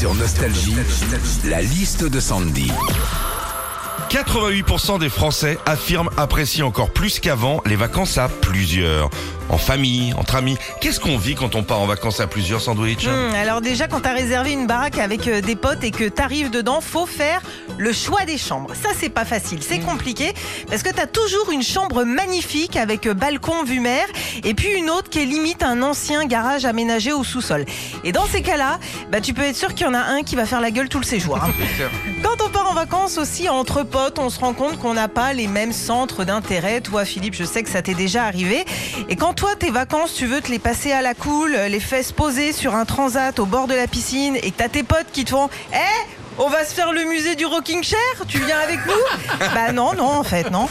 Sur Nostalgie, la liste de Sandy. 88% des Français affirment apprécier encore plus qu'avant les vacances à plusieurs. En famille, entre amis. Qu'est-ce qu'on vit quand on part en vacances à plusieurs sandwichs Hmm, alors déjà, quand t'as réservé une baraque avec euh, des potes et que t'arrives dedans, faut faire le choix des chambres. Ça, c'est pas facile, c'est compliqué parce que t'as toujours une chambre magnifique avec balcon vue mer et puis une autre qui est limite un ancien garage aménagé au sous-sol. Et dans ces cas-là, bah, tu peux être sûr qu'il y en a un qui va faire la gueule tout le séjour. hein. Quand on part en vacances aussi entre potes, on se rend compte qu'on n'a pas les mêmes centres d'intérêt. Toi, Philippe, je sais que ça t'est déjà arrivé. Et quand toi, tes vacances, tu veux te les passer à la cool, les fesses posées sur un transat au bord de la piscine et que t'as tes potes qui te font Eh on va se faire le musée du rocking chair Tu viens avec nous Bah non, non, en fait, non.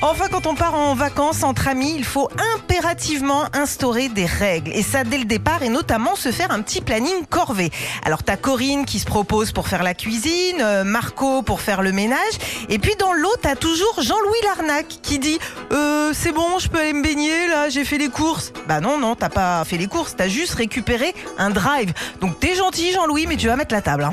Enfin, quand on part en vacances entre amis, il faut impérativement instaurer des règles. Et ça dès le départ, et notamment se faire un petit planning corvée. Alors, t'as Corinne qui se propose pour faire la cuisine, euh, Marco pour faire le ménage, et puis dans l'eau, t'as toujours Jean-Louis Larnac qui dit euh, C'est bon, je peux aller me baigner, là, j'ai fait les courses. Bah non, non, t'as pas fait les courses, t'as juste récupéré un drive. Donc t'es gentil, Jean-Louis, mais tu vas mettre la table. hein.